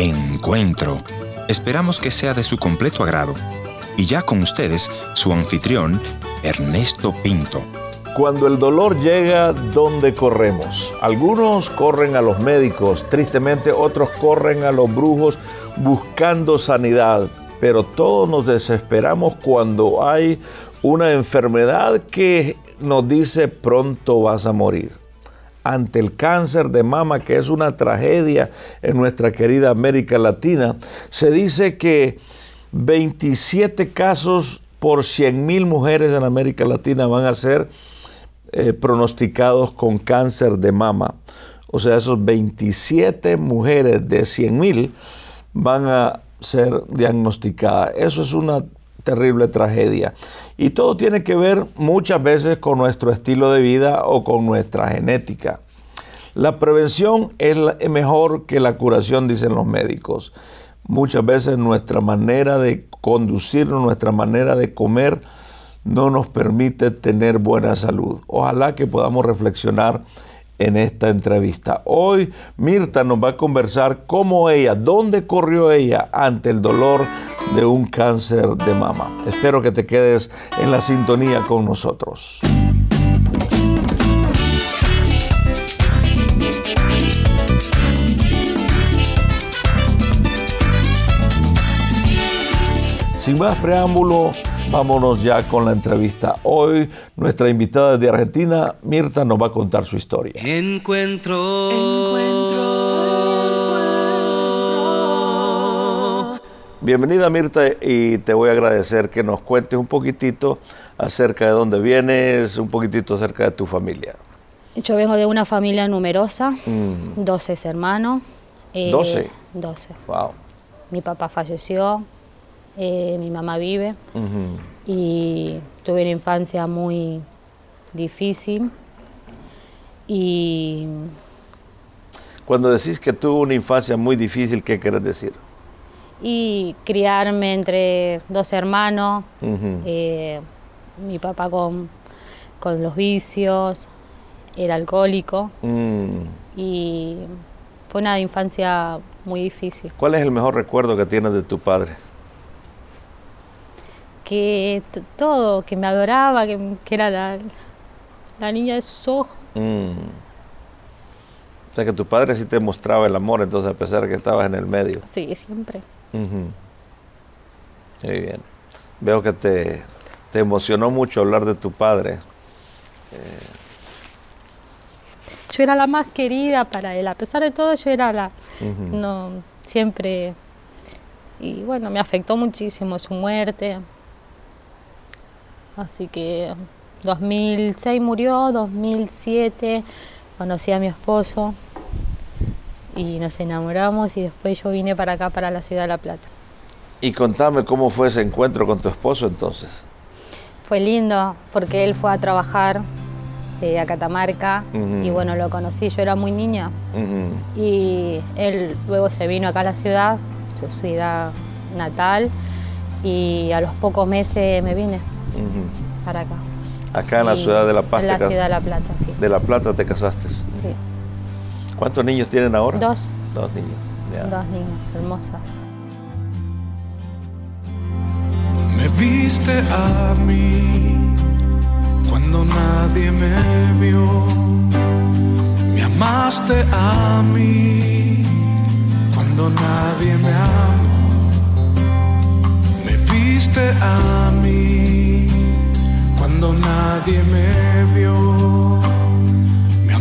Encuentro. Esperamos que sea de su completo agrado. Y ya con ustedes, su anfitrión, Ernesto Pinto. Cuando el dolor llega, ¿dónde corremos? Algunos corren a los médicos, tristemente otros corren a los brujos buscando sanidad, pero todos nos desesperamos cuando hay una enfermedad que nos dice pronto vas a morir. Ante el cáncer de mama, que es una tragedia en nuestra querida América Latina, se dice que 27 casos por 100 mil mujeres en América Latina van a ser eh, pronosticados con cáncer de mama. O sea, esos 27 mujeres de 100 mil van a ser diagnosticadas. Eso es una terrible tragedia. Y todo tiene que ver muchas veces con nuestro estilo de vida o con nuestra genética. La prevención es mejor que la curación, dicen los médicos. Muchas veces nuestra manera de conducirnos, nuestra manera de comer, no nos permite tener buena salud. Ojalá que podamos reflexionar en esta entrevista. Hoy Mirta nos va a conversar cómo ella, dónde corrió ella ante el dolor de un cáncer de mama. Espero que te quedes en la sintonía con nosotros. Sin más preámbulo, vámonos ya con la entrevista. Hoy nuestra invitada de Argentina, Mirta, nos va a contar su historia. Encuentro. Bienvenida Mirta y te voy a agradecer que nos cuentes un poquitito acerca de dónde vienes, un poquitito acerca de tu familia. Yo vengo de una familia numerosa, Mm. 12 hermanos. eh, 12. 12. Wow. Mi papá falleció, eh, mi mamá vive y tuve una infancia muy difícil y Cuando decís que tuvo una infancia muy difícil, ¿qué quieres decir? Y criarme entre dos hermanos, eh, mi papá con, con los vicios, era alcohólico Mm. y fue una infancia muy difícil. ¿Cuál es el mejor recuerdo que tienes de tu padre? Que todo, que me adoraba, que, que era la, la niña de sus ojos. Mm. O sea que tu padre sí te mostraba el amor, entonces a pesar de que estabas en el medio. Sí, siempre. Ujú. Muy bien. Veo que te, te emocionó mucho hablar de tu padre. Yo era la más querida para él, a pesar de todo yo era la, no, siempre, y bueno, me afectó muchísimo su muerte. Así que 2006 murió, 2007 conocí a mi esposo y nos enamoramos y después yo vine para acá, para la ciudad de La Plata. Y contame cómo fue ese encuentro con tu esposo entonces. Fue lindo porque él fue a trabajar eh, a Catamarca y bueno, lo conocí, yo era muy niña y él luego se vino acá a la ciudad, su ciudad natal y a los pocos meses me vine para acá. Acá en la ciudad de La Paz. En la ciudad de La Plata, sí. de La Plata te casaste. sí. ¿Cuántos niños tienen ahora? Dos, Dos niños. ya. dos niñas hermosas. Me viste a mí cuando nadie me vio. Me amaste a mí cuando nadie me amó. Me viste a mí cuando nadie me vio.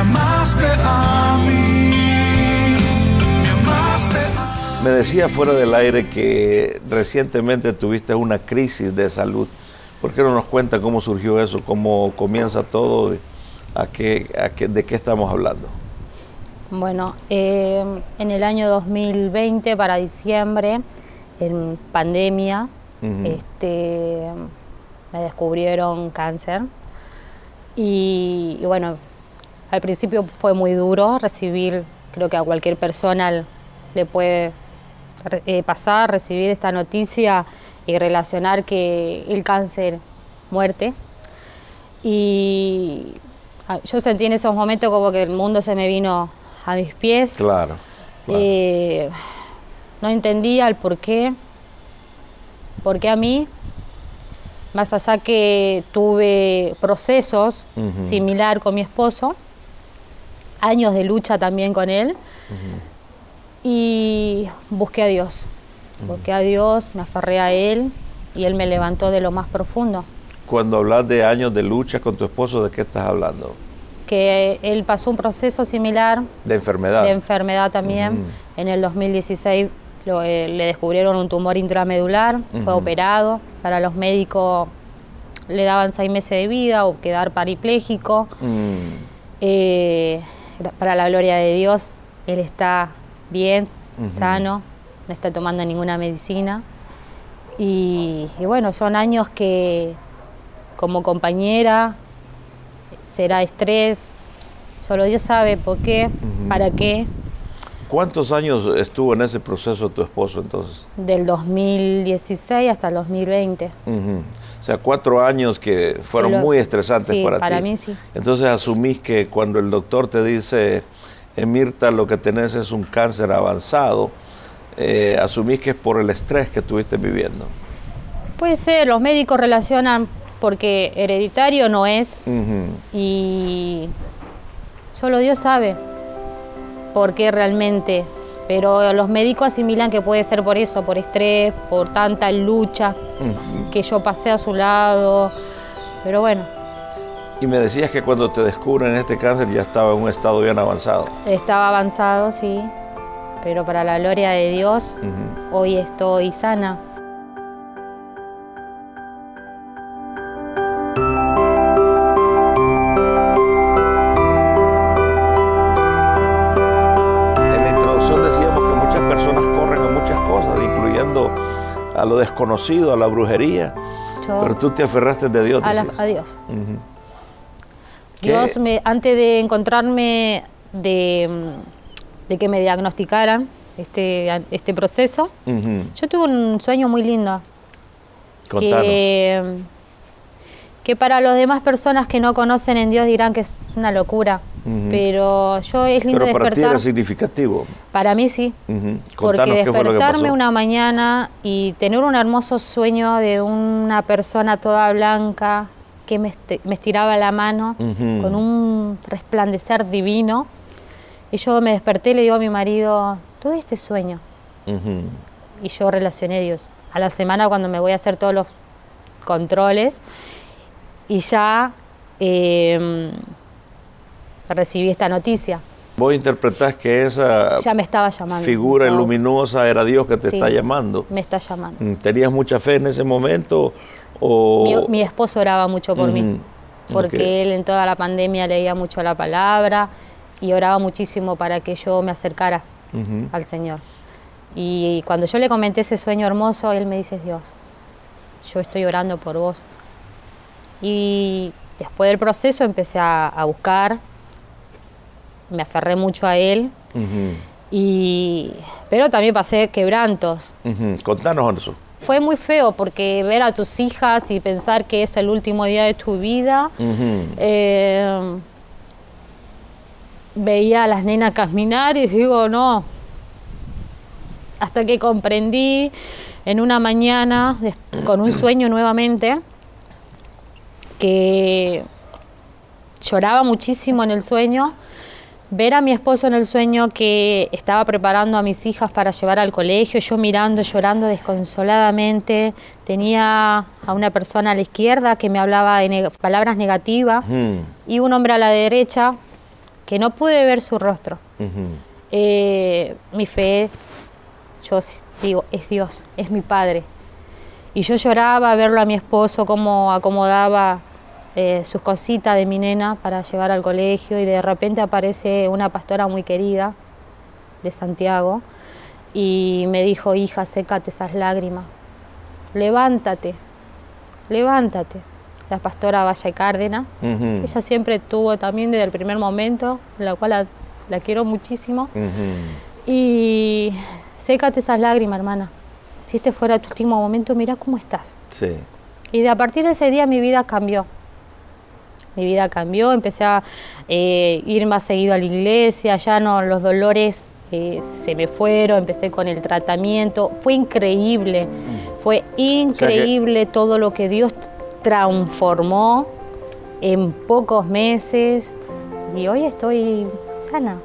amaste a mí. Me amaste a Me decía fuera del aire que recientemente tuviste una crisis de salud. ¿Por qué no nos cuenta cómo surgió eso, cómo comienza todo, a qué, a qué- de qué estamos hablando? Bueno, eh, en el año 2020, para diciembre, en pandemia, este, me descubrieron cáncer. Y, y bueno, al principio fue muy duro recibir, creo que a cualquier persona le puede eh, pasar, recibir esta noticia y relacionar que el cáncer, muerte. Y ah, yo sentí en esos momentos como que el mundo se me vino a mis pies. Claro. claro. Eh, no entendía el por qué. ¿Por qué a mí? Más allá que tuve procesos Ujú. similar con mi esposo, años de lucha también con él, y busqué a Dios. Busqué a Dios, me aferré a Él y Él me levantó de lo más profundo. Cuando hablas de años de lucha con tu esposo, ¿de qué estás hablando? Que Él pasó un proceso similar De enfermedad. de enfermedad también. En el 2016 lo, eh, le descubrieron un tumor intramedular, fue operado. Para los médicos le daban seis meses de vida o quedar parapléjico. Mm, Eh, para la gloria de Dios, él está bien, sano, no está tomando ninguna medicina. Y, y bueno, son años que como compañera será estrés, solo Dios sabe por qué, para qué. ¿Cuántos años estuvo en ese proceso tu esposo entonces? Del 2016 hasta el 2020. Ujú. O sea, cuatro años que fueron lo- muy estresantes sí, para ti. para mí sí. Entonces asumís que cuando el doctor te dice, "Eh, Mirta, lo que tenés es un cáncer avanzado, eh, asumís que es por el estrés que estuviste viviendo. Puede ser, los médicos relacionan porque hereditario no es, y solo Dios sabe por qué realmente. Pero los médicos asimilan que puede ser por eso, por estrés, por tanta lucha que yo pasé a su lado. Pero bueno, Y me decías que cuando te descubren este cáncer ya estaba en un estado bien avanzado. estaba avanzado, sí. Pero para la gloria de Dios, hoy estoy sana. Desconocido, a la brujería, Yo, pero tú te aferraste de Dios. a, la- decías. a Dios. Dios, me, antes de encontrarme, de, de que me diagnosticaran este, este proceso, yo tuve un sueño muy lindo. Contanos. que, que para las demás personas que no conocen en Dios dirán que es una locura. Pero yo es lindo Pero para ti despertar. era significativo. Para mí sí. Porque despertarme una mañana y tener un hermoso sueño de una persona toda blanca que me, este- me estiraba la mano con un resplandecer divino. Y yo me desperté y le digo a mi marido, tuve este sueño. Y yo relacioné a Dios. A la semana cuando me voy a hacer todos los controles y ya eh, recibí esta noticia. Vos interpretás que esa Ya me estaba llamando. figura No, luminosa era Dios que te Sí. está llamando. Me está llamando. Mm, ¿Tenías mucha fe en ese momento? O... Mi, mi esposo oraba mucho por mí, porque Ok. él en toda la pandemia leía mucho la palabra y oraba muchísimo para que yo me acercara Ujú. al Señor. Y cuando yo le comenté ese sueño hermoso, él me dice, Dios, yo estoy orando por vos. Y después del proceso empecé a, a buscar, me aferré mucho a él, y, pero también pasé quebrantos. Contanos eso. Fue muy feo porque ver a tus hijas y pensar que es el último día de tu vida, eh, veía a las nenas caminar y digo, no. Hasta que comprendí en una mañana, con un sueño nuevamente, que lloraba muchísimo en el sueño, ver a mi esposo en el sueño que estaba preparando a mis hijas para llevar al colegio, yo mirando, llorando desconsoladamente, tenía a una persona a la izquierda que me hablaba de neg- palabras negativas y un hombre a la derecha que no pude ver su rostro. Eh, mi fe, yo digo, es Dios, es mi Padre. Y yo lloraba a verlo a mi esposo, cómo acomodaba eh, sus cositas de mi nena para llevar al colegio y de repente aparece una pastora muy querida de Santiago y me dijo, hija, sécate esas lágrimas, levántate, levántate. La pastora Valle Cárdenas, Ujú. ella siempre tuvo también desde el primer momento, la cual la, la quiero muchísimo. Y sécate esas lágrimas, hermana. Si este fuera tu último momento, mira cómo estás. Sí. Y de a partir de ese día mi vida cambió. Mi vida cambió, empecé a eh, ir más seguido a la iglesia, ya no los dolores eh, se me fueron, empecé con el tratamiento. Fue increíble, fue increíble todo lo que Dios transformó en pocos meses y hoy estoy sana.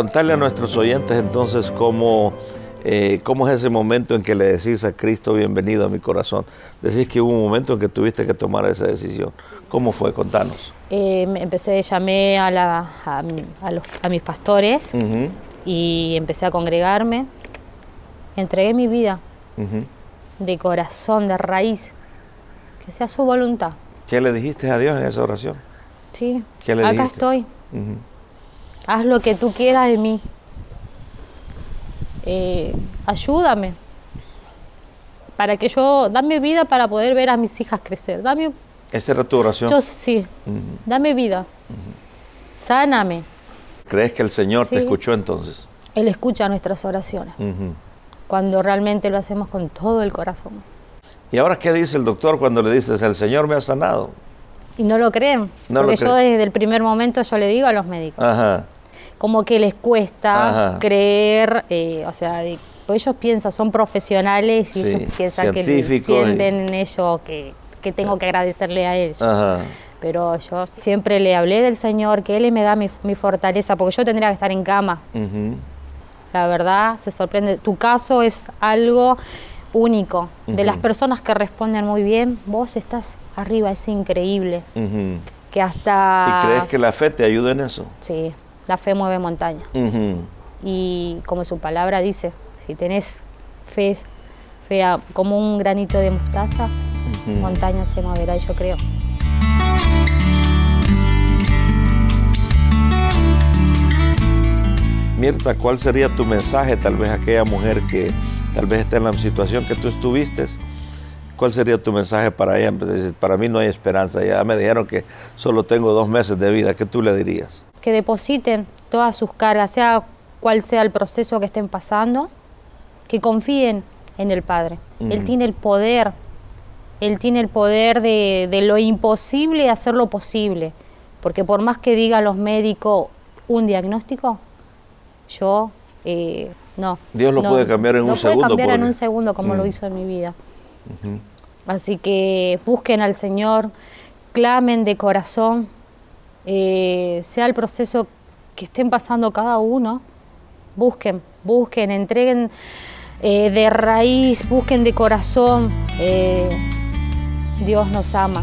Contarle a nuestros oyentes entonces cómo, eh, cómo es ese momento en que le decís a Cristo, bienvenido a mi corazón. Decís que hubo un momento en que tuviste que tomar esa decisión. ¿Cómo fue? Contanos. Eh, empecé, llamé a, la- a a los- a mis pastores y empecé a congregarme. Entregué mi vida de corazón, de raíz, que sea su voluntad. ¿Qué le dijiste a Dios en esa oración? Sí, ¿Qué le acá dijiste? estoy. Haz lo que tú quieras de mí. Eh, ayúdame. Para que yo, dame vida para poder ver a mis hijas crecer. Dame, Esa era tu oración. yo sí, dame vida. Sáname. ¿Crees que el Señor te escuchó entonces? Él escucha nuestras oraciones. Cuando realmente lo hacemos con todo el corazón. ¿Y ahora qué dice el doctor cuando le dices, el Señor me ha sanado? Y no lo creen. No lo porque yo creen. desde el primer momento yo le digo a los médicos. Ajá. como que les cuesta Ajá. creer, eh, o sea, de- pues ellos piensan, son profesionales y Sí, ellos piensan que sienten y- en ello que, que tengo que agradecerle a ellos. Ajá. Pero yo siempre le hablé del Señor, que Él me da mi, mi fortaleza, porque yo tendría que estar en cama. La verdad, se sorprende. Tu caso es algo único. De las personas que responden muy bien, vos estás arriba, es increíble. Que hasta... ¿Y crees que la fe te ayuda en eso? Sí, la fe mueve montaña. Y como su palabra dice, si tenés fe, fe a- como un granito de mostaza, montaña se moverá, yo creo. Mirta, ¿cuál sería tu mensaje tal vez a aquella mujer que tal vez está en la situación que tú estuviste? ¿Cuál sería tu mensaje para ella? Dices, Para mí no hay esperanza. Ya me dijeron que solo tengo dos meses de vida. ¿Qué tú le dirías? Que depositen todas sus cargas, sea cual sea el proceso que estén pasando, que confíen en el Padre. Él Ujú. tiene el poder, Él tiene el poder de, de lo imposible hacerlo posible. Porque por más que digan los médicos un diagnóstico, yo eh, no. Dios lo no, puede cambiar en lo puede un segundo como lo Mm. hizo en mi vida. Así que busquen al Señor, clamen de corazón, eh, sea el proceso que estén pasando cada uno, busquen, busquen, entreguen eh, de raíz, busquen de corazón. eh, Dios nos ama.